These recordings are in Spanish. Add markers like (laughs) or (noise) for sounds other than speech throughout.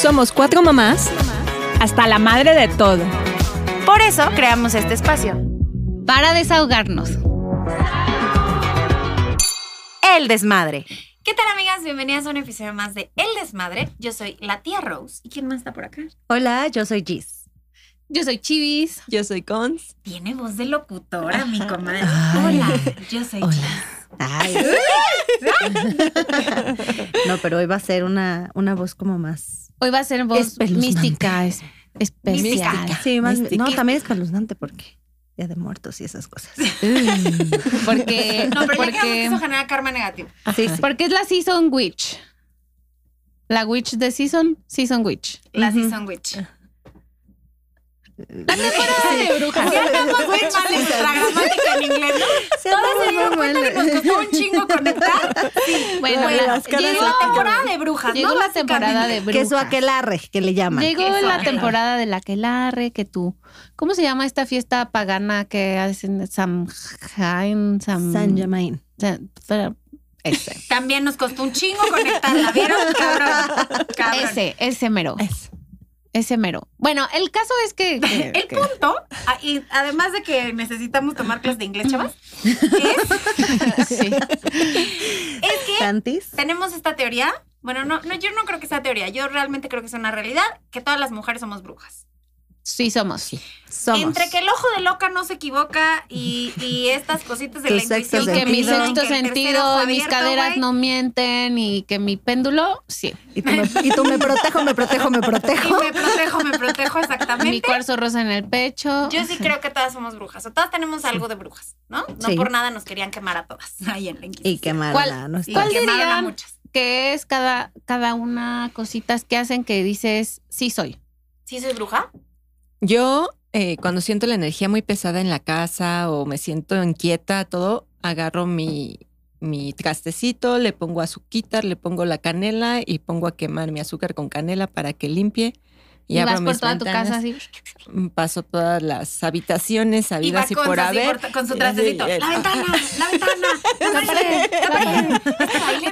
Somos cuatro mamás hasta la madre de todo. Por eso creamos este espacio. Para desahogarnos. El desmadre. ¿Qué tal amigas? Bienvenidas a un episodio más de El Desmadre. Yo soy la tía Rose. ¿Y quién más está por acá? Hola, yo soy Gis. Yo soy Chivis. Yo soy Cons. Tiene voz de locutora, mi comadre. Hola, yo soy Hola. Gis. Ay. (laughs) no, pero hoy va a ser una, una voz como más. Hoy va a ser voz mística, es- especial. Mística. Sí, más. Mística. No, también espeluznante porque Día de Muertos y esas cosas. (laughs) Porque, (laughs) No, pero ya quedamos que porque, eso genera karma negativo. Sí, sí. porque es la Season Witch. La Witch de Season, Season Witch. La. Season Witch. La temporada de brujas. Así andamos muy mal en nuestra gramática en inglés, ¿no? Sí, Todas andamos se dieron cuenta que nos costó un chingo conectar. Bueno, Güey, la- Llegó la temporada de brujas, llegó ¿no? la temporada de Básicamente. Que es su brujas. aquelarre, que le llaman. Llegó Eso, la aquelarre. temporada de la quelarre, que tú. ¿Cómo se llama esta fiesta pagana que hacen Samhain? Sam, San Germain. Ese. También nos costó un chingo conectarla, ¿vieron? (laughs) Cabrón. Cabrón. Ese, ese mero. Ese mero. Bueno, el caso es que. (laughs) que- El que- punto, ah, y además de que necesitamos tomar clases de inglés, chavas, es, (laughs) sí. es que tenemos esta teoría. Bueno, no, no, yo no creo que sea teoría. Yo realmente creo que es una realidad que todas las mujeres somos brujas. Sí, somos. Somos. Entre que el ojo de loca no se equivoca y, y estas cositas de Tu la intuición. Y que mi sexto sentido mis caderas no mienten y que mi péndulo, sí. Y tú, me, y tú me protejo, me protejo, me Y protejo. me protejo, me protejo Mi exactamente. cuarzo rosa en el pecho. Yo sí creo que todas somos brujas, o todas tenemos algo de brujas, ¿no? No Sí. por nada nos querían quemar a todas (laughs) ahí en la. Y quemar ¿Cuál- a. ¿Cuál a dirían? muchas. que es cada, cada una cositas que hacen que dices, sí soy. ¿Sí soy bruja? Yo, eh, cuando siento la energía muy pesada en la casa o me siento inquieta, todo, agarro mi, mi trastecito, le pongo azuquitar, le pongo la canela y pongo a quemar mi azúcar con canela para que limpie. Y, Y, abro vas por mis toda tu casa así. Paso todas las habitaciones Y va habidas y, con, por haber. por- con su Y trastecito. así, La ventana, la (laughs) ventana, la pared, la pared.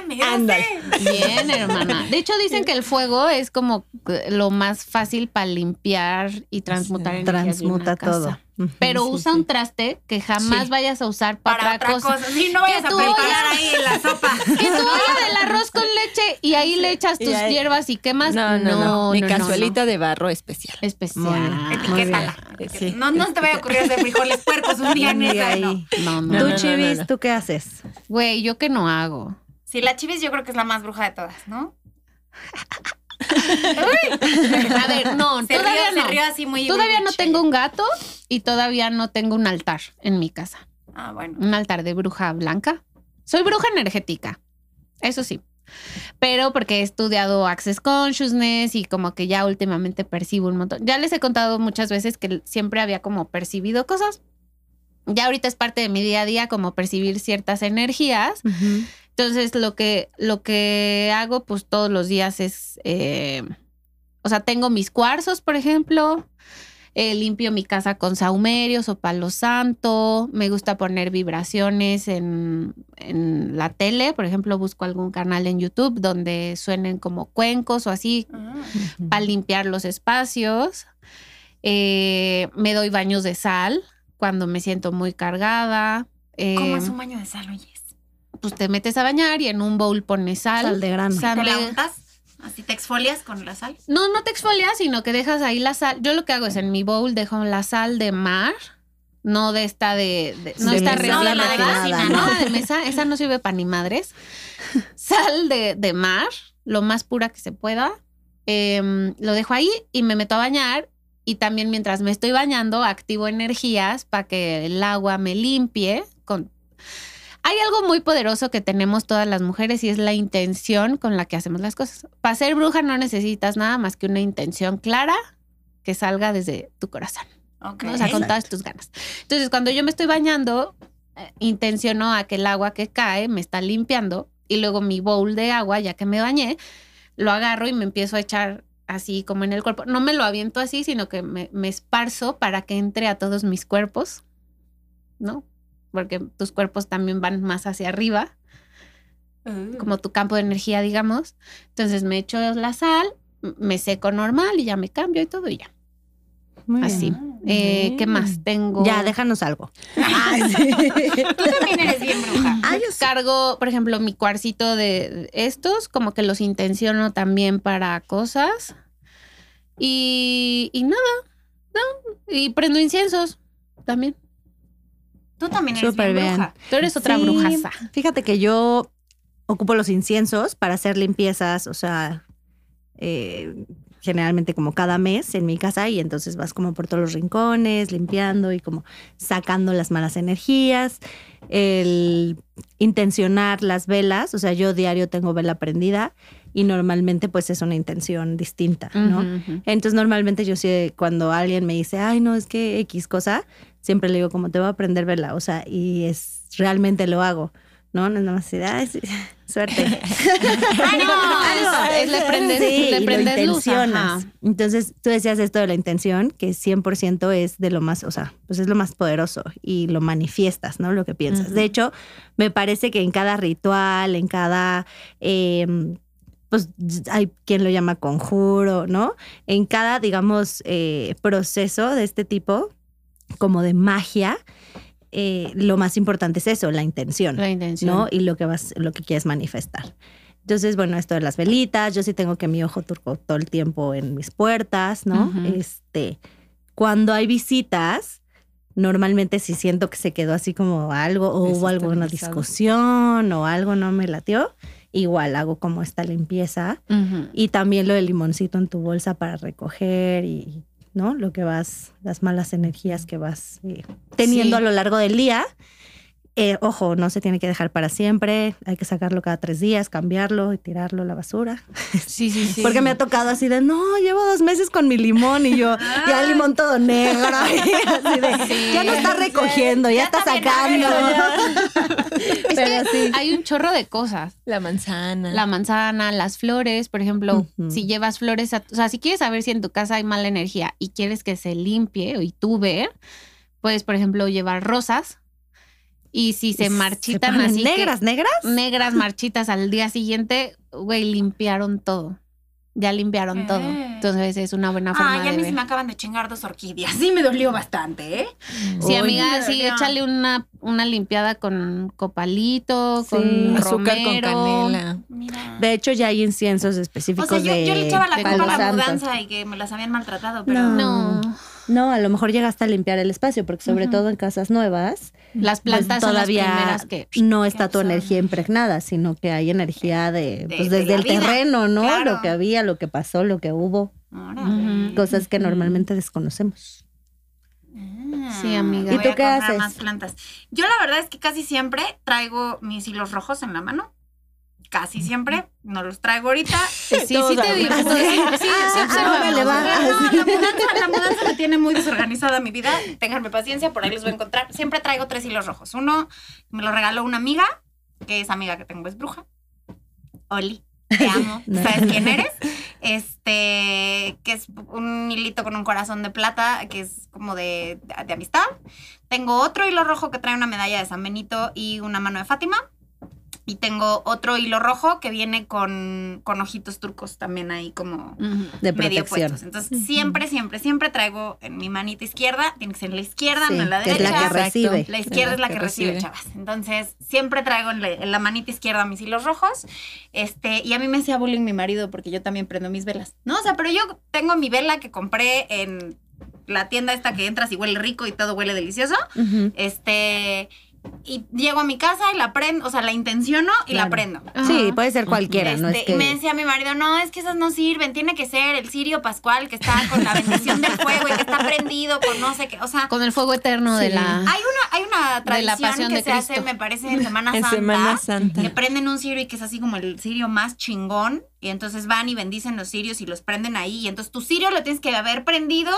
Este. Bien, hermana. De hecho, dicen que el fuego es como lo más fácil para limpiar y transmutar Sí. energías de una Transmuta casa. todo. Pero sí, usa sí. un traste que jamás Sí. vayas a usar para, Para otra cosa. Sí, no vayas a preparar olla- ahí en la (laughs) sopa. Que tu olla del arroz con leche y ahí le echas Y tus ahí- hierbas y quemas. No, no, no. Mi no, cazuelita de barro especial. no. Especial. Muy bien. Etiquétala. Sí. No, no te vaya a ocurrir hacer frijoles puercos un día en esa, ahí. no. No, no. No, Tú, no, no, Chivis, no. ¿tú qué haces? Güey, ¿yo qué no hago? Sí, la chivis yo creo que es la más bruja de todas, ¿no? (laughs) (laughs) A ver, no, Se todavía no. rió así muy Todavía no tengo un gato y todavía no tengo un altar en mi casa. Ah, bueno. Un altar de bruja blanca. Soy bruja energética, eso sí. Pero porque he estudiado Access Consciousness y como que ya últimamente percibo un montón. Ya les he contado muchas veces que siempre había como percibido cosas. Ya ahorita es parte de mi día a día como percibir ciertas energías. Entonces lo que, lo que hago pues todos los días es, eh, o sea, tengo mis cuarzos, por ejemplo, eh, limpio mi casa con saumerios o palo santo, me gusta poner vibraciones en, en la tele, por ejemplo, busco algún canal en YouTube donde suenen como cuencos o así Ah. para limpiar los espacios. Eh, me doy baños de sal cuando me siento muy cargada. ¿Cómo Eh, es un baño de sal, oyes? Pues te metes a bañar y en un bowl pones sal. Sal de grano. Sal ¿Te la de- untas? Así te exfolias con la sal. No, no te exfolias, sino que dejas ahí la sal. Yo lo que hago es en mi bowl dejo la sal de mar, no de esta de, de- no De esta mesa, recién no, de la de cocina, no, de mesa, esa no sirve para ni madres. Sal de, de mar, lo más pura que se pueda. Em, lo dejo ahí y me meto a bañar. Y también mientras me estoy bañando, activo energías para que el agua me limpie. Con... Hay algo muy poderoso que tenemos todas las mujeres y es la intención con la que hacemos las cosas. Para ser bruja no necesitas nada más que una intención clara que salga desde tu corazón. Ok. ¿no? O sea, con todas tus ganas. Entonces, cuando yo me estoy bañando, eh, intenciono a que el agua que cae me está limpiando y luego mi bowl de agua, ya que me bañé, lo agarro y me empiezo a echar así como en el cuerpo. No me lo aviento así, sino que me, me esparzo para que entre a todos mis cuerpos, ¿no? Porque tus cuerpos también van más hacia arriba, Uh. como tu campo de energía, digamos. Entonces me echo la sal me seco normal y ya me cambio y todo y ya. Muy Así. bien. Eh, ¿Qué más? Tengo. Ya, déjanos algo. (laughs) Tú también eres bien bruja. Ah, yo. Cargo, por ejemplo, mi cuarcito de estos, como que los intenciono también para cosas. Y, y nada, ¿no? Y prendo inciensos también. Tú también eres Súper bien, bien. bruja. Tú eres otra Sí, brujaza. Fíjate que yo ocupo los inciensos para hacer limpiezas, o sea, eh, generalmente como cada mes en mi casa y entonces vas como por todos los rincones, limpiando y como sacando las malas energías. El intencionar las velas, o sea, yo diario tengo vela prendida y normalmente pues es una intención distinta, ¿no? Entonces normalmente yo sí, cuando alguien me dice, ay, no, es que X cosa, siempre le digo como te voy a aprender vela, o sea, y es realmente lo hago, ¿no? No es nada más así, de, ay, sí, (laughs) suerte. (laughs) Es le (laughs) prendes- Sí, le y lo prendes luz. Entonces tú decías esto de la intención, que 100% es de lo más, o sea, pues es lo más poderoso y lo manifiestas, ¿no? Lo que piensas. De hecho, me parece que en cada ritual, en cada... eh, pues hay quien lo llama conjuro, ¿no? En cada, digamos, eh, proceso de este tipo, como de magia, eh, lo más importante es eso, la intención. La intención. ¿no? Y lo que vas, lo que quieres manifestar. Entonces, bueno, esto de las velitas, yo sí tengo que mi ojo turco todo el tiempo en mis puertas, ¿no? Este, cuando hay visitas, normalmente si siento que se quedó así como algo, o hubo alguna discusión o algo no me latió, igual hago como esta limpieza. Y también lo del limoncito en tu bolsa para recoger y, ¿no? Lo que vas, las malas energías que vas eh, teniendo Sí. a lo largo del día. Eh, ojo, no se tiene que dejar para siempre. Hay que sacarlo cada tres días, cambiarlo y tirarlo a la basura. (laughs) Sí, sí, sí. Porque me ha tocado así de, no, llevo dos meses con mi limón y yo, ya el limón todo negro. (laughs) y así de, ya no está recogiendo, ya, está, sacando. (laughs) Es Pero que sí. hay un chorro de cosas. La manzana. La manzana, las flores, por ejemplo, si llevas flores, a- o sea, si quieres saber si en tu casa hay mala energía y quieres que se limpie o y tú ver, puedes, por ejemplo, llevar rosas y si se marchitan así que- negras, negras. negras marchitas al día siguiente, güey, limpiaron todo. Ya limpiaron todo. Entonces es una buena forma Ay, de a mí ver. se me acaban de chingar dos orquídeas. Sí, me dolió bastante, ¿eh? Sí, Uy, amiga, sí, échale una, una limpiada con copalito, con Sí. Azúcar con romero. canela. Mira. De hecho, ya hay inciensos o específicos sea, yo, de yo le echaba la culpa a la mudanza y que me las habían maltratado, pero No. No, No, a lo mejor llegaste a limpiar el espacio, porque sobre todo en casas nuevas, las pues, plantas son las todavía primeras que... no está tu energía impregnada, sino que hay energía de, De- pues de desde el vida, terreno, ¿no? claro. Lo que había, lo que pasó, lo que hubo, cosas que normalmente desconocemos. Ah, Sí, amiga. ¿Y tú qué haces? más plantas. Yo la verdad es que casi siempre traigo mis hilos rojos en la mano. Casi siempre. No los traigo ahorita. (laughs) Sí, sí, sí te digo. Sí, así. sí, sí, Ah. (laughs) No, la mudanza, la mudanza me tiene muy desorganizada mi vida. Ténganme paciencia, por ahí los voy a encontrar. Siempre traigo tres hilos rojos. Uno me lo regaló una amiga, que esa amiga que tengo es bruja. Oli, te (laughs) amo. No. ¿Sabes quién eres? Este, que es un hilito con un corazón de plata, que es como de, de amistad. Tengo otro hilo rojo que trae una medalla de San Benito y una mano de Fátima. Y tengo otro hilo rojo que viene con, con ojitos turcos también ahí como. De medio protección. puestos. Entonces, siempre, siempre, siempre traigo en mi manita izquierda, tiene que ser en la izquierda, Sí, no en la que es derecha. la que Exacto. recibe. La izquierda es la que que recibe, recibe. chavas. Entonces, siempre traigo en la, en la manita izquierda mis hilos rojos. Este, y a mí me hacía bullying mi marido porque yo también prendo mis velas. No, o sea, pero yo tengo mi vela que compré en la tienda esta que entras y huele rico y todo huele delicioso. Este, y llego a mi casa y la prendo, o sea, la intenciono y la prendo. Sí, puede ser cualquiera, no es Este, que... Y me decía mi marido, no, es que esas no sirven, tiene que ser el cirio pascual que está con la bendición del fuego y que está prendido con no sé qué, o sea, Con el fuego eterno de la... hay una, hay una tradición que se hace, me parece, en Semana (laughs) En Santa, Semana Santa. que prenden un cirio y que es así como el cirio más chingón, y entonces van y bendicen los cirios y los prenden ahí, y entonces tu cirio lo tienes que haber prendido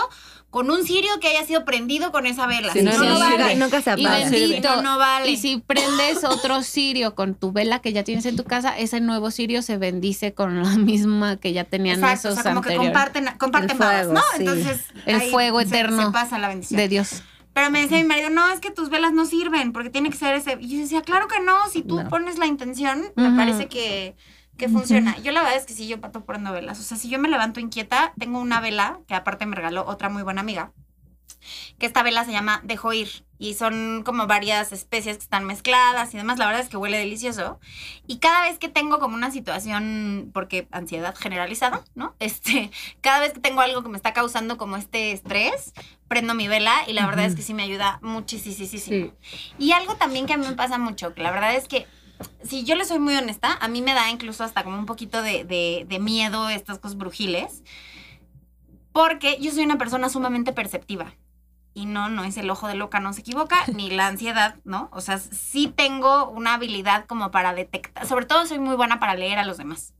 con un cirio que haya sido prendido con esa vela. Sí, Si no, no, no no sirve. vale. nunca se Y apaga. bendito. No, no vale. Y si prendes otro cirio con tu vela que ya tienes en tu casa, ese nuevo cirio se bendice con la misma que ya tenían Exacto, esos o sea, como que anteriores. comparten, comparten El babas, fuego, ¿no? sí. Entonces, El ahí fuego se- eterno Se, pasa la bendición. de Dios. Pero me decía mi marido, no, es que tus velas no sirven, porque tiene que ser ese. Y yo decía, claro que no, si tú No. pones la intención, me parece que, que funciona. Yo la verdad es que sí, yo pato poniendo velas. O sea, si yo me levanto inquieta, tengo una vela que aparte me regaló otra muy buena amiga, que esta vela se llama Dejo Ir y son como varias especies que están mezcladas y demás. La verdad es que huele delicioso. Y cada vez que tengo como una situación, porque ansiedad generalizada, ¿no? (laughs) Este, cada vez que tengo algo que me está causando como este estrés, prendo mi vela y la verdad es que sí me ayuda muchísimo. Y algo también que a mí me pasa mucho, que la verdad es que si yo le soy muy honesta, a mí me da incluso hasta como un poquito de, de, de miedo estas cosas brujiles, porque yo soy una persona sumamente perceptiva y no, no es el ojo de loca, no se equivoca, (laughs) ni la ansiedad, ¿no? O sea, sí tengo una habilidad como para detectar, sobre todo soy muy buena para leer a los demás.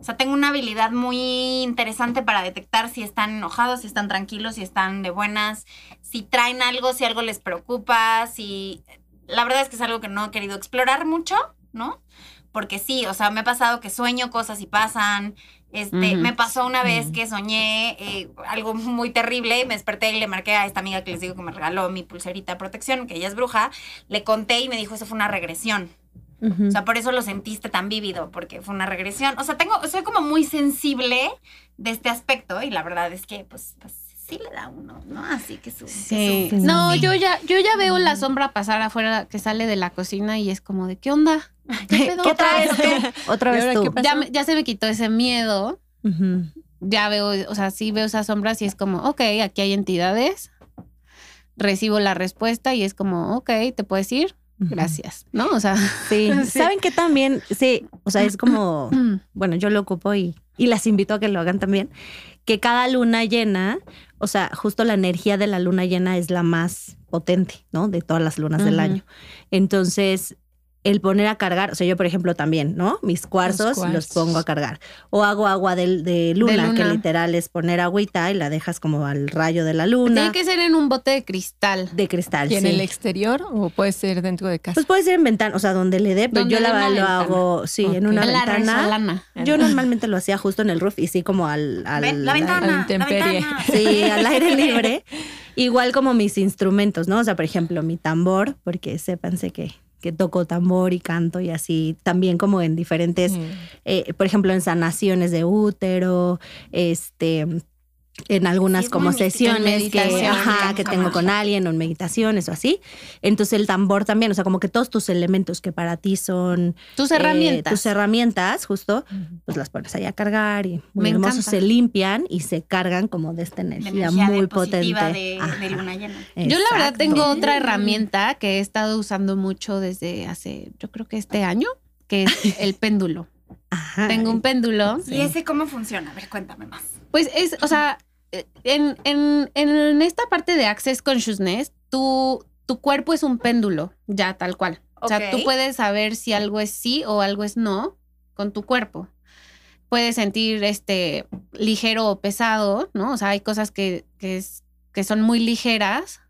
O sea, tengo una habilidad muy interesante para detectar si están enojados, si están tranquilos, si están de buenas, si traen algo, si algo les preocupa, si... La verdad es que es algo que no he querido explorar mucho, ¿no? Porque sí, o sea, me ha pasado que sueño cosas y pasan, este, me pasó una vez que soñé eh, algo muy terrible, me desperté y le marqué a esta amiga que les digo que me regaló mi pulserita de protección, que ella es bruja, le conté y me dijo, eso fue una regresión. O sea, por eso lo sentiste tan vívido, porque fue una regresión. O sea, tengo, soy como muy sensible de este aspecto y la verdad es que, pues, pues sí le da uno, ¿no? Así que su. Sí. no, yo ya, yo ya veo la sombra pasar afuera que sale de la cocina y es como de, ¿qué onda? ¿Qué, otra vez tú? (laughs) Otra vez tú. Ya, ya, se me quitó ese miedo. Ya veo, o sea, sí veo esas sombras y es como, ok, aquí hay entidades. Recibo la respuesta y es como, ok, te puedes ir. Gracias, ¿no? O sea, sí. (laughs) ¿Saben que también? Sí, o sea, es como, (clears throat) bueno, yo lo ocupo y, y las invito a que lo hagan también, que cada luna llena, o sea, justo la energía de la luna llena es la más potente, ¿no? De todas las lunas del año. Entonces, el poner a cargar, o sea, yo por ejemplo también, ¿no? Mis cuarzos los, pongo a cargar. O hago agua de, de, luna, que literal es poner agüita y la dejas como al rayo de la luna. Tiene que ser en un bote de cristal. De cristal, ¿Y en el exterior o puede ser dentro de casa? Pues puede ser en ventana, o sea, donde le dé, pero yo la, lo hago, sí, en una ventana. Yo normalmente lo hacía justo en el roof y sí como al... al la ventana, la ventana. Sí, al aire (laughs) libre. Igual como mis instrumentos, ¿no? O sea, por ejemplo, mi tambor, porque sépanse que que toco tambor y canto y así, también como en diferentes, eh, por ejemplo, en sanaciones de útero, este, en algunas como sesiones que, que tengo con alguien o en meditaciones o así. Entonces el tambor también, o sea, como que todos tus elementos que para ti son tus herramientas, eh, tus herramientas, justo, pues las pones ahí a cargar y muy hermosos, se limpian y se cargan como de esta energía, muy potente de, luna llena. Yo la verdad tengo otra herramienta que he estado usando mucho desde hace, yo creo que este año, que es (laughs) el péndulo. Tengo un péndulo. ¿Y ese cómo funciona? A ver, cuéntame más. Pues es, o sea, en, en, en, esta parte de Access Consciousness, tu, tu cuerpo es un péndulo, ya tal cual. O sea, tú puedes saber si algo es sí o algo es no con tu cuerpo. Puedes sentir este ligero o pesado, ¿no? O sea, hay cosas que, que, es, que son muy ligeras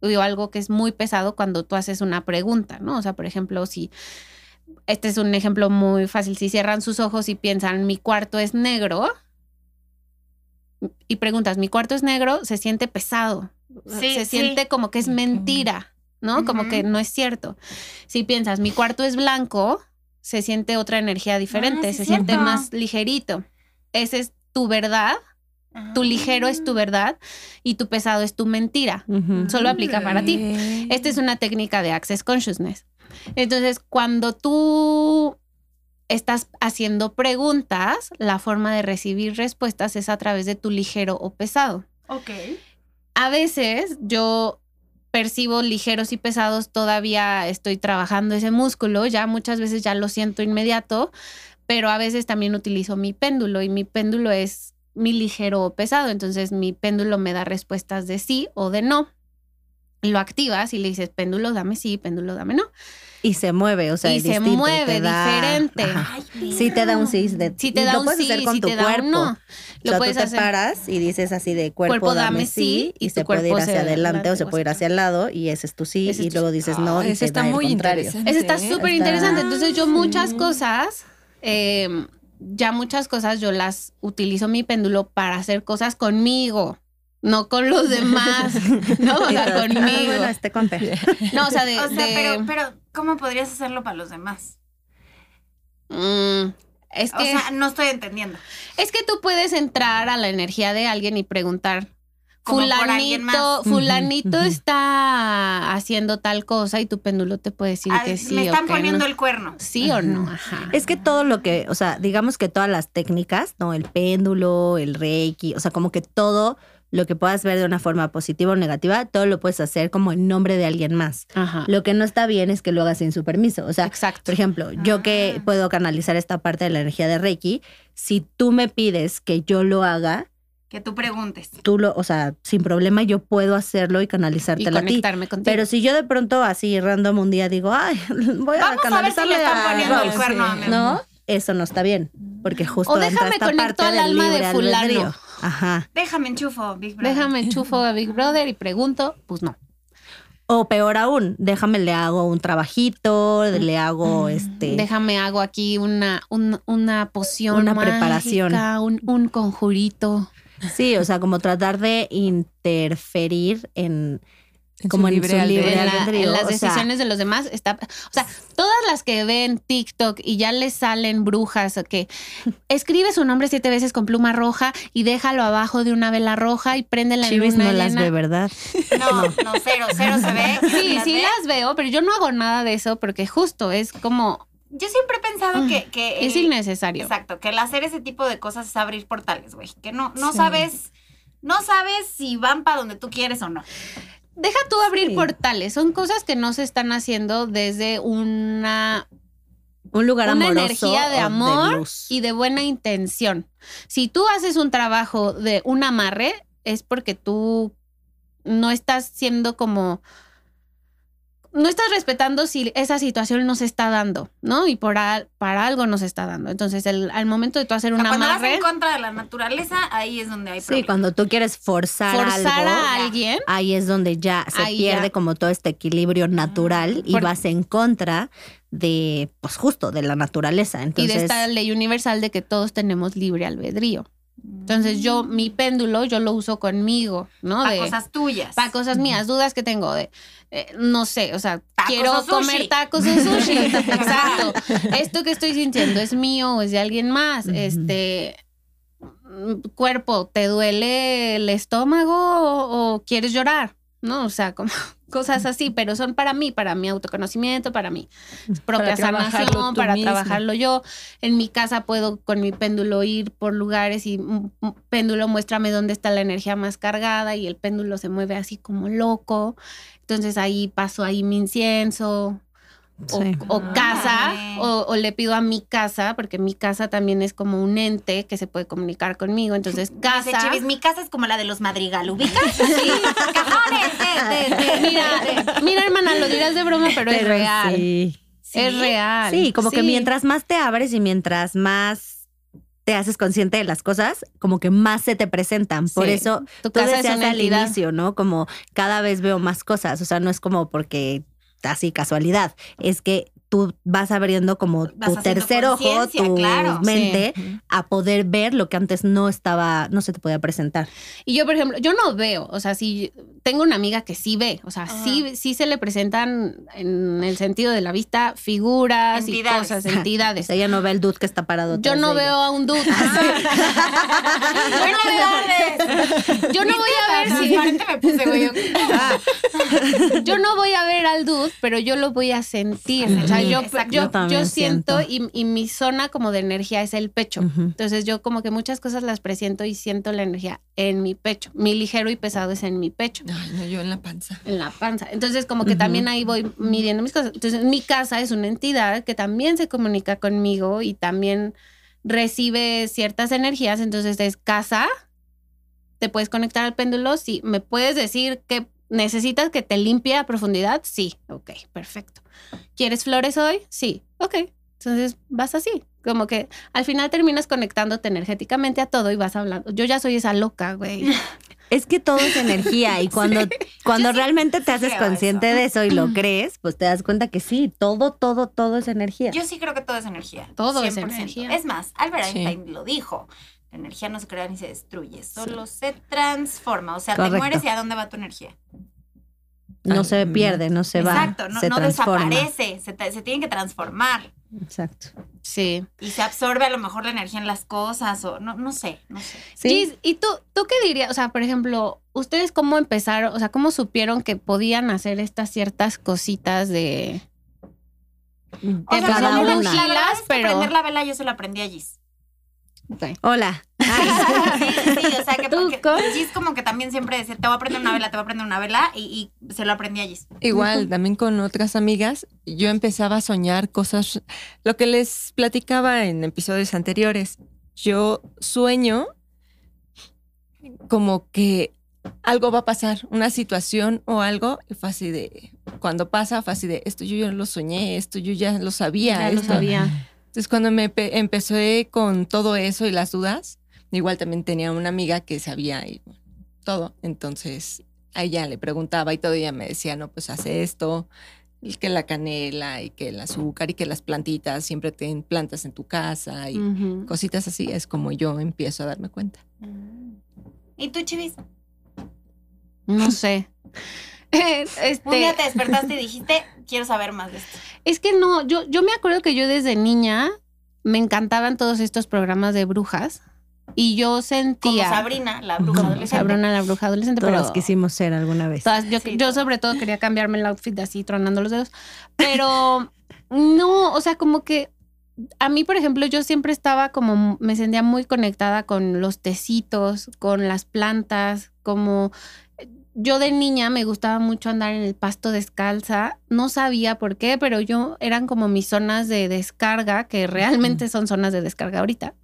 o algo que es muy pesado cuando tú haces una pregunta, ¿no? O sea, por ejemplo, si este es un ejemplo muy fácil, si cierran sus ojos y piensan mi cuarto es negro, y preguntas, mi cuarto es negro, se siente pesado. se siente como que es mentira, ¿no? Como que no es cierto. Si piensas, mi cuarto es blanco, se siente otra energía diferente, ah, se siente más ligerito. Esa es tu verdad. Tu ligero es tu ah. verdad y tu pesado es tu mentira. Solo aplica para ti. Esta es una técnica de Access Consciousness. Entonces, cuando tú estás haciendo preguntas, la forma de recibir respuestas es a través de tu ligero o pesado. Ok. A veces yo percibo ligeros y pesados, todavía estoy trabajando ese músculo, ya muchas veces ya lo siento inmediato, pero a veces también utilizo mi péndulo y mi péndulo es mi ligero o pesado, entonces mi péndulo me da respuestas de sí o de no. Lo activas y le dices péndulo, dame sí, péndulo, dame no. Y se mueve, o sea, y se mueve diferente. sí te da un sí. De, sí te da lo puedes hacer con tu cuerpo. no. Lo o sea, puedes tú te paras y dices así de cuerpo, dame, sí, y, se puede ir hacia adelante o se puede ir hacia el lado y ese es tu sí y luego dices no y ese está muy interesante. Ese está súper interesante. Entonces yo muchas cosas, em, ya muchas cosas yo las utilizo mi péndulo para hacer cosas conmigo no con los (laughs) demás, no, o sea, conmigo. bueno, este conté. (laughs) No, o sea, de, o sea pero, pero, ¿cómo podrías hacerlo para los demás? Mm, Es O que, sea, no estoy entendiendo. es que tú puedes entrar a la energía de alguien y preguntar. Como Fulanito, fulanito está haciendo tal cosa y tu péndulo te puede decir Ah, que sí me o están que poniendo no. el cuerno. Sí o no, ajá. Es que todo lo que, o sea, digamos que todas las técnicas, ¿no? El péndulo, el reiki, o sea, como que todo lo que puedas ver de una forma positiva o negativa, todo lo puedes hacer como en nombre de alguien más. Ajá. Lo que no está bien es que lo hagas sin su permiso. O sea, Exacto. por ejemplo, yo que Ah. puedo canalizar esta parte de la energía de Reiki, si tú me pides que yo lo haga, Que tú preguntes. tú lo, o sea, sin problema yo puedo hacerlo y Y canalizártelo a ti. conectarme contigo. Pero si yo de pronto así random un día digo, ay, (laughs) voy a Vamos a ver si canalizarle le están a poniendo el Rose", cuerno a mi ¿no? Eso no está bien, porque justo O déjame esta parte al alma de fulano. Ajá. Déjame enchufo, Big Brother. Déjame enchufo a Big Brother y pregunto, pues no. O peor aún, déjame le hago un trabajito, le hago este Déjame hago aquí una, un- una poción. Una mágica, preparación. Un, un conjurito. Sí, o sea, como tratar de interferir en En como su en libre su libre. En, la- en las o sea- decisiones de los demás está. O sea, todas las que ven TikTok y ya les salen brujas o que (laughs) escribe su nombre siete veces con pluma roja y déjalo abajo de una vela roja y prende la luna no las ve, ¿verdad? (laughs) No, no, cero, cero se ve. Sí, ¿Las sí ve? las veo, pero yo no hago nada de eso porque justo es como Yo siempre he pensado que, que es el- innecesario. Exacto, que el hacer ese tipo de cosas es abrir portales, güey. Que no, no Sí. sabes, no sabes si van para donde tú quieres o no. Deja tú abrir Sí. portales, son cosas que no se están haciendo desde una Un lugar una amoroso energía de amor y de buena intención. Si tú haces un trabajo de un amarre, es porque tú no estás siendo como. No estás respetando si esa situación no se está dando, ¿no? Y por al- para algo no se está dando. Entonces, el- al momento de tú hacer O un sea, cuando vas en contra de la naturaleza, ahí es donde hay Sí, problemas. cuando tú quieres forzar, forzar algo, a alguien, ahí es donde ya se pierde ya. como todo este equilibrio natural y Por- vas en contra de, pues justo, de la naturaleza. y Entonces, de esta ley universal de que todos tenemos libre albedrío. Entonces, yo, mi péndulo, yo lo uso conmigo, ¿no? Para De- cosas tuyas. para cosas mías, dudas que tengo de, eh, no sé, o sea, Tacos quiero o comer tacos o sushi. (laughs) Exacto. Esto que estoy sintiendo es mío o es de alguien más. Este cuerpo, ¿te duele el estómago o, o quieres llorar? ¿No? O sea, como cosas así, pero son para mí, para mi autoconocimiento, para mi propia Para sanación, para mismo. trabajarlo yo. En mi casa puedo con mi péndulo ir por lugares y un un péndulo muéstrame dónde está la energía más cargada y el péndulo se mueve así como loco. Entonces ahí paso ahí mi incienso Sí. o casa Órale. o, o le pido a mi casa porque mi casa también es como un ente que se puede comunicar conmigo. Entonces Dice casa... Chivis, mi casa es como la de los Madrigal, ¿ubicas? Sí. (laughs) Cajones de, de, de- Mira, mira hermana, lo dirás de broma, pero, es real. sí. Es real. Sí, como que mientras más te abres y mientras más te haces consciente de las cosas, como que más se te presentan. Por Sí. eso tu tú casa es decías al inicio, ¿no? Como cada vez veo más cosas, o sea, no es como porque así casualidad, es que tú vas abriendo como Vas tu tercer ojo, tu claro. mente, Sí. a poder ver lo que antes no estaba, no se te podía presentar. Y yo, por ejemplo, yo no veo, o sea, si tengo una amiga que sí ve, o sea, sí, sí se le presentan en el sentido de la vista figuras Entidades. y cosas, O entidades. sea, (laughs) ella no ve el dude que está parado. Yo no veo a un dude. (laughs) (laughs) Buenas tardes. Yo no voy a ver si Transparente me puse, güey. yo no voy a ver al dude, pero yo lo voy a sentir. O sea, yo, Exacto. yo, Yo también yo siento siento. y, y mi zona como de energía es el pecho. Entonces yo como que muchas cosas las presiento y siento la energía en mi pecho. Mi ligero y pesado es en mi pecho. Ay, no, yo en la panza. En la panza. Entonces, como que también ahí voy midiendo mis cosas. Entonces, mi casa es una entidad que también se comunica conmigo y también recibe ciertas energías. Entonces, es casa. Te puedes conectar al péndulo. Sí. ¿Me puedes decir que necesitas que te limpie a profundidad? Sí. Ok, perfecto. ¿Quieres flores hoy? Sí. Ok. Entonces, vas así. Como que al final terminas conectándote energéticamente a todo y vas hablando. Yo ya soy esa loca, güey. (laughs) Es que todo es energía y (laughs) cuando, cuando Yo sí- realmente te sí haces consciente eso. de eso y lo crees, pues te das cuenta que sí, todo, todo, todo es energía. Yo sí creo que todo es energía. Todo es 100%. energía. Es más, Albert Sí. Einstein lo dijo. La energía no se crea ni se destruye, solo se transforma. O sea, Correcto. te mueres y a dónde va tu energía. No se mm. pierde, no se va, Exacto, no, se no transforma. desaparece, se, te- se tiene que transformar. Exacto. Sí. y se absorbe a lo mejor la energía en las cosas o no, no sé, no sé. Gis, ¿y tú, tú qué dirías? O sea, por ejemplo, ¿ustedes cómo empezaron? O sea, ¿cómo supieron que podían hacer estas ciertas cositas de... O de sea, la, la verdad es que pero- aprender la vela yo se la aprendí a Gis. Hola. Sí, sí, sí, o sea que (laughs) ¿Tú, porque? Gis como que también siempre decía, te voy a aprender una vela, te voy a aprender una vela y, y se lo aprendí a Gis. Igual, (laughs) también con otras amigas, yo empezaba a soñar cosas, lo que les platicaba en episodios anteriores. Yo sueño como que algo va a pasar, una situación o algo, y fue así de, cuando pasa, fue así de, esto yo ya lo soñé, esto yo ya lo sabía. Ya lo esto". sabía. Entonces, cuando me pe- empecé con todo eso y las dudas, igual también tenía una amiga que sabía y, bueno, todo. Entonces, a ella le preguntaba y todo, ella me decía, no, pues hace esto, y que la canela y que el azúcar y que las plantitas, siempre ten plantas en tu casa y cositas así. Es como yo empiezo a darme cuenta. ¿Y tú, Chivis? No sé. (laughs) Eh, Un día Este, te despertaste y dijiste, quiero saber más de esto. es que no, yo, yo me acuerdo que yo desde niña me encantaban todos estos programas de brujas y yo Como sentía... Sabrina, la bruja como adolescente. Sabrina la bruja adolescente, Todas pero... quisimos ser alguna vez. Todas- yo, Sí, yo sobre todo quería cambiarme el outfit así tronando los dedos. Pero (laughs) no, o sea, como que a mí, por ejemplo, yo siempre estaba como, me sentía muy conectada con los tecitos, con las plantas, como yo de niña me gustaba mucho andar en el pasto descalza. No sabía por qué, pero yo eran como mis zonas de descarga, que realmente son zonas de descarga ahorita.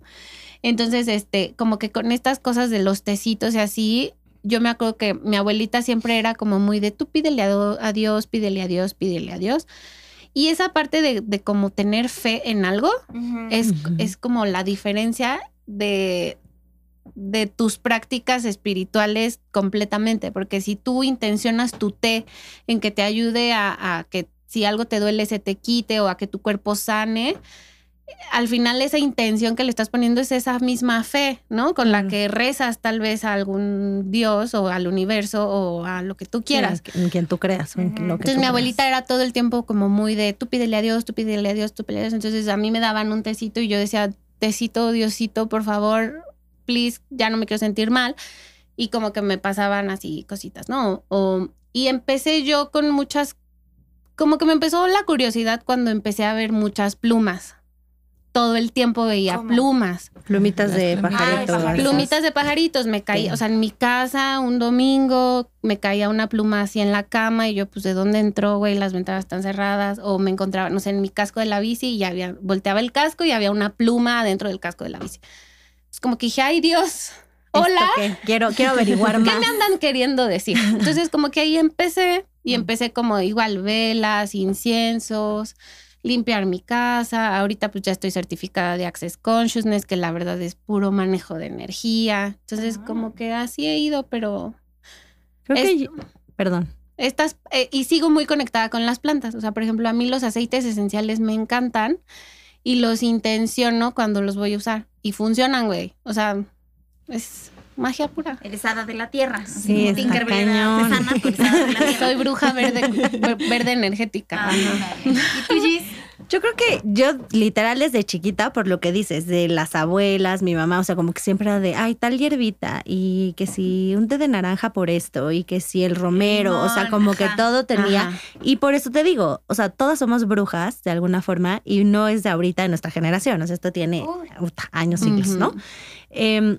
Entonces, este, como que con estas cosas de los tecitos y así, yo me acuerdo que mi abuelita siempre era como muy de tú pídele a, do- a Dios, pídele a Dios, pídele a Dios. Y esa parte de, de como tener fe en algo es, es como la diferencia de, de tus prácticas espirituales completamente. Porque si tú intencionas tu té en que te ayude a, a que si algo te duele se te quite o a que tu cuerpo sane, al final esa intención que le estás poniendo es esa misma fe, ¿no? Con la que rezas tal vez a algún Dios o al universo o a lo que tú quieras. Sí, En quien tú creas. o en Ujú. lo que Entonces tú mi creas. abuelita era todo el tiempo como muy de tú pídele a Dios, tú pídele a Dios, tú pídele a Dios. Entonces a mí me daban un tecito y yo decía, tecito, Diosito, por favor, please, ya no me quiero sentir mal. Y como que me pasaban así cositas, ¿no? O, y empecé yo con muchas, como que me empezó la curiosidad cuando empecé a ver muchas plumas. Todo el tiempo veía ¿Cómo? plumas. Plumitas Las de plumitas. pajarito. Ah, pajaritos. Plumitas de pajaritos, me caía, Sí. o sea, en mi casa un domingo me caía una pluma así en la cama y yo, pues, ¿de dónde entró, güey? Las ventanas están cerradas o me encontraba, no sé, en mi casco de la bici y ya había, volteaba el casco y había una pluma dentro del casco de la bici. Como que dije, ay Dios, ¿Esto hola, qué? Quiero, quiero (laughs) averiguar ¿qué más. me andan queriendo decir? Entonces, como que ahí empecé y empecé como igual velas, inciensos, limpiar mi casa. Ahorita pues ya estoy certificada de Access Consciousness, que la verdad es puro manejo de energía. Entonces, Ah. como que así he ido, pero Creo que yo- Perdón. estas eh, y sigo muy conectada con las plantas. O sea, por ejemplo, a mí los aceites esenciales me encantan y los intenciono cuando los voy a usar y funcionan, güey. O sea, es magia pura. Eres hada de la tierra. Sí, cañón. hada de la (laughs) tierra. Soy bruja verde, ver- verde energética. Ah. ¿Y tú, Gis? Yo creo que yo literal desde chiquita, por lo que dices, de las abuelas, mi mamá, o sea, como que siempre era de, ay, tal hierbita, y que si un té de naranja por esto, y que si el romero, o sea, como que todo tenía. Ajá. Y por eso te digo, o sea, todas somos brujas de alguna forma, y no es de ahorita de nuestra generación, o sea, esto tiene años, siglos, Ujú. ¿no? Em,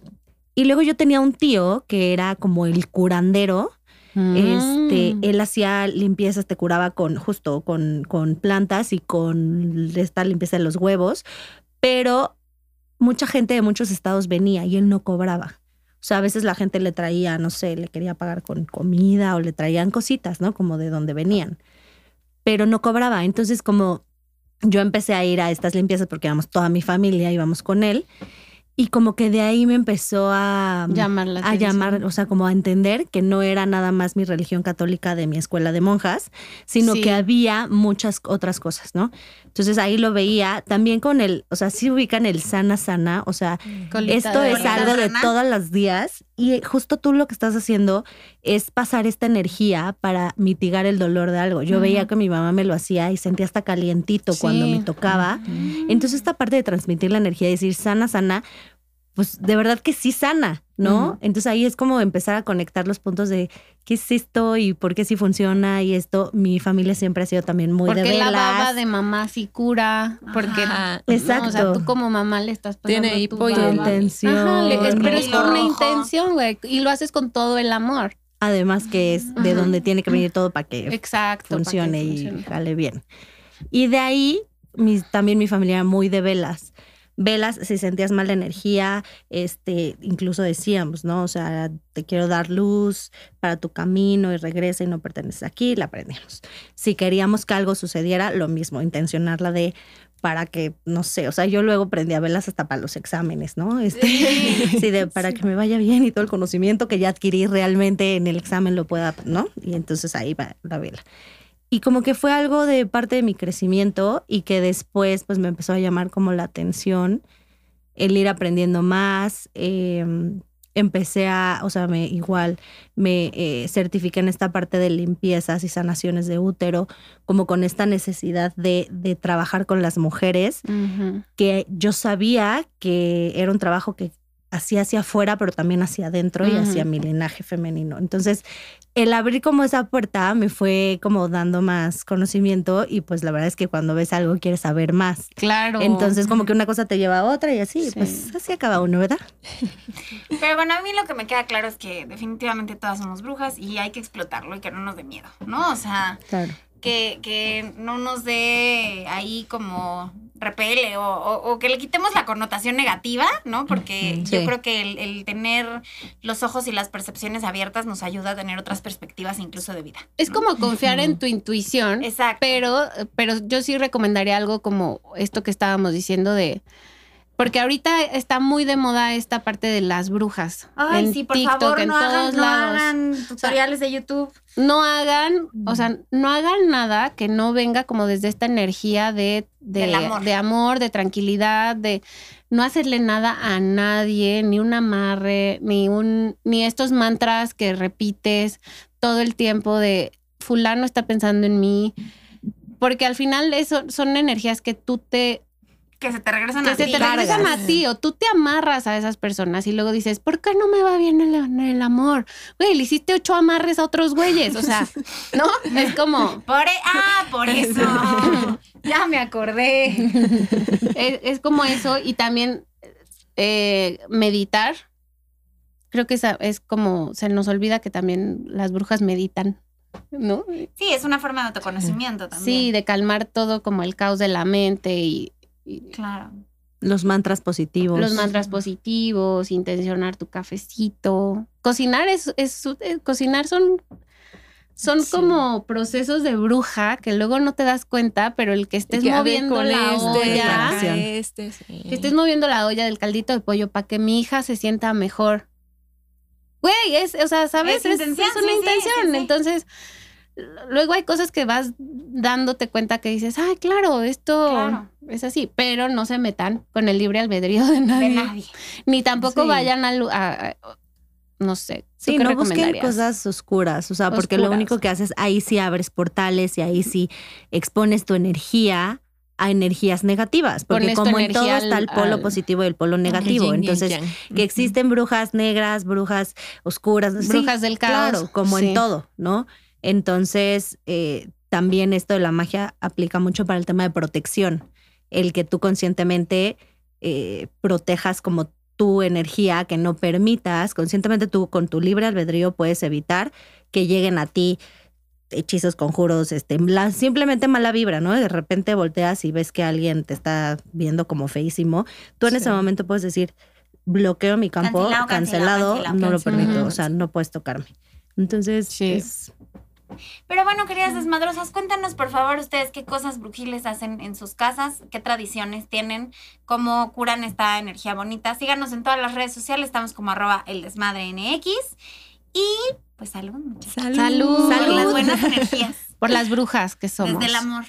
y luego yo tenía un tío que era como el curandero, este, Mm. él hacía limpiezas, te curaba con justo con, con plantas y con esta limpieza de los huevos, pero mucha gente de muchos estados venía y él no cobraba. O sea, a veces la gente le traía, no sé, le quería pagar con comida o le traían cositas, ¿no? Como de donde venían. Pero no cobraba. Entonces, como yo empecé a ir a estas limpiezas porque íbamos toda mi familia, íbamos con él. Y como que de ahí me empezó a llamar la a llamar, o sea, como a entender que no era nada más mi religión católica de mi escuela de monjas, sino Sí. que había muchas otras cosas, ¿no? Entonces ahí lo veía también con el, o sea, sí ubican el sana sana, o sea, Colita esto es algo de todos los días y justo tú lo que estás haciendo es pasar esta energía para mitigar el dolor de algo. Yo veía que mi mamá me lo hacía y sentía hasta calientito cuando me tocaba. Entonces esta parte de transmitir la energía y decir sana, sana, pues de verdad que sí sana, ¿no? Entonces ahí es como empezar a conectar los puntos de qué es esto y por qué sí funciona y esto. Mi familia siempre ha sido también muy de Porque la velas. baba de mamá sí cura. Porque Ajá. ¿no? Exacto. O sea, tú como mamá le estás pasando Tiene tu hipo baba. el- intención. Ajá, le- es- pero es por una intención, güey. Y lo haces con todo el amor. Además que es de Ajá. donde tiene que venir todo para que Exacto. para que funcione y funcione. jale bien. Y de ahí, también mi familia era muy de velas. Velas, si sentías mala energía, este, incluso decíamos, ¿no? O sea, te quiero dar luz para tu camino y regresa y no perteneces aquí, la prendíamos. Si queríamos que algo sucediera, lo mismo, intencionarla de para que, no sé, o sea, yo luego prendía velas hasta para los exámenes, ¿no? Este, (laughs) sí, de para que me vaya bien y todo el conocimiento que ya adquirí realmente en el examen lo pueda, ¿no? Y entonces ahí va la vela. Y como que fue algo de parte de mi crecimiento y que después pues me empezó a llamar como la atención el ir aprendiendo más. eh, empecé a, o sea, me igual me eh, certifiqué en esta parte de limpiezas y sanaciones de útero, como con esta necesidad de, de trabajar con las mujeres que yo sabía que era un trabajo que hacía hacia afuera, pero también hacia adentro y hacia mi linaje femenino. Entonces, el abrir como esa puerta me fue como dando más conocimiento y pues la verdad es que cuando ves algo quieres saber más. Claro. Entonces, como que una cosa te lleva a otra y así, Sí. pues así acaba uno, ¿verdad? (laughs) Pero bueno, a mí lo que me queda claro es que definitivamente todas somos brujas y hay que explotarlo y que no nos dé miedo, ¿no? O sea, Claro. que, que no nos dé ahí como repele o, o- o que le quitemos la connotación negativa, ¿no? Porque yo creo que el, el tener los ojos y las percepciones abiertas nos ayuda a tener otras perspectivas incluso de vida. es como confiar en tu intuición. Exacto. Pero, pero yo sí recomendaría algo como esto que estábamos diciendo de. Porque ahorita está muy de moda esta parte de las brujas. Ay, en sí, por TikTok, favor, en no hagan, todos no lados. hagan tutoriales de YouTube. No hagan, o sea, no hagan nada que no venga como desde esta energía de, amor. de amor, de tranquilidad, de no hacerle nada a nadie, ni un amarre, ni un, ni estos mantras que repites todo el tiempo de fulano está pensando en mí. Porque al final eso son energías que tú te Que se te regresan que a se ti. te regresan a ti o tú te amarras a esas personas y luego dices, ¿por qué no me va bien el, en el amor? Güey, le hiciste ocho amarres a otros güeyes, o sea, (laughs) ¿no? Es como, Por e- ah, por eso. (laughs) ya me acordé. es, es como eso y también eh, meditar. Creo que esa es como, se nos olvida que también las brujas meditan, ¿no? Sí, es una forma de autoconocimiento también. Sí, de calmar todo como el caos de la mente y Claro. Los mantras positivos. los mantras positivos, intencionar tu cafecito. Cocinar es, es eh, cocinar son son Sí. como procesos de bruja que luego no te das cuenta, pero el que estés Que, moviendo la este, olla, este, sí. que estés moviendo la olla del caldito de pollo para que mi hija se sienta mejor. Güey, es, o sea, ¿sabes? Es Es, intención, es una sí, sí, intención. sí, sí. Entonces, luego hay cosas que vas dándote cuenta que dices, ay, claro, esto Claro. es así, pero no se metan con el libre albedrío de nadie. De nadie. Ni tampoco Sí. vayan a, lu- a- a- no sé. ¿tú Sí, no busquen cosas oscuras, o sea, porque lo único que haces, ahí sí abres portales y ahí sí expones tu energía a energías negativas, porque como en todo está el polo al- positivo y el polo negativo, Yin entonces que existen brujas negras, brujas oscuras, sí, Brujas del caos. claro, como Sí. en todo, ¿no? Entonces, eh, también esto de la magia aplica mucho para el tema de protección, el que tú conscientemente eh, protejas como tu energía, que no permitas, conscientemente tú con tu libre albedrío puedes evitar que lleguen a ti hechizos, conjuros, este, la- simplemente mala vibra, ¿no? De repente volteas y ves que alguien te está viendo como feísimo. Tú en ese momento puedes decir, bloqueo mi campo, Cancelado, cancelado, cancelado, no lo permito, o sea, no puedes tocarme. Entonces, Sí. es- Pero bueno, queridas desmadrosas, cuéntanos por favor ustedes qué cosas brujiles hacen en sus casas, qué tradiciones tienen, cómo curan esta energía bonita. Síganos en todas las redes sociales, estamos como arroba el desmadre NX. Y pues salud, muchachos. Salud. Salud. Por las buenas energías. Por las brujas que somos. Desde el amor.